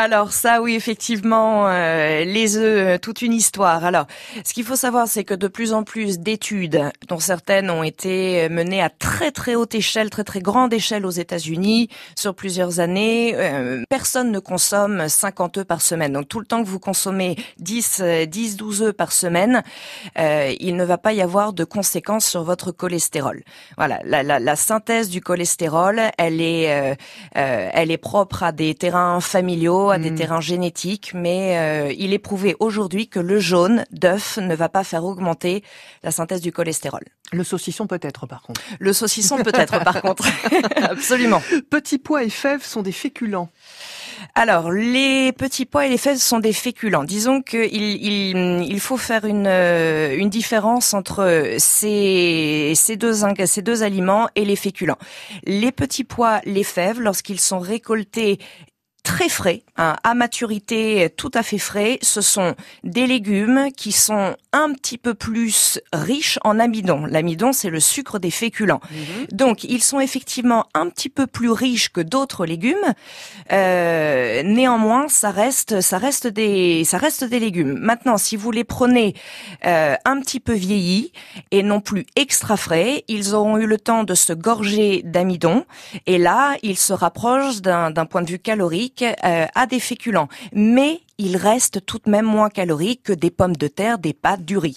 Alors ça, oui, effectivement, euh, les œufs, euh, toute une histoire. Alors, ce qu'il faut savoir, c'est que de plus en plus d'études, dont certaines ont été menées à très très haute échelle, très très grande échelle aux États-Unis, sur plusieurs années, euh, personne ne consomme 50 œufs par semaine. Donc tout le temps que vous consommez 10, 10, 12 œufs par semaine, il ne va pas y avoir de conséquences sur votre cholestérol. Voilà, la, la, la synthèse du cholestérol, elle est, elle est propre à des terrains familiaux à des hmm. terrains génétiques, mais euh, il est prouvé aujourd'hui que le jaune d'œuf ne va pas faire augmenter la synthèse du cholestérol. Le saucisson peut-être par contre. Le saucisson peut-être par contre. Absolument. Petits pois et fèves sont des féculents. Alors, les petits pois et les fèves sont des féculents. Disons qu'il il, il faut faire une, euh, une différence entre ces, ces, deux, ces deux aliments et les féculents. Les petits pois, les fèves, lorsqu'ils sont récoltés très frais, hein, à maturité tout à fait frais. Ce sont des légumes qui sont un petit peu plus riches en amidon. L'amidon, c'est le sucre des féculents. Mhm. Donc, ils sont effectivement un petit peu plus riches que d'autres légumes. Euh, néanmoins, ça reste, ça reste des, ça reste des légumes. Maintenant, si vous les prenez euh, un petit peu vieillis et non plus extra frais, ils auront eu le temps de se gorger d'amidon. Et là, ils se rapprochent d'un point de vue calorique euh, à des féculents, mais il reste tout de même moins calorique que des pommes de terre, des pâtes, du riz.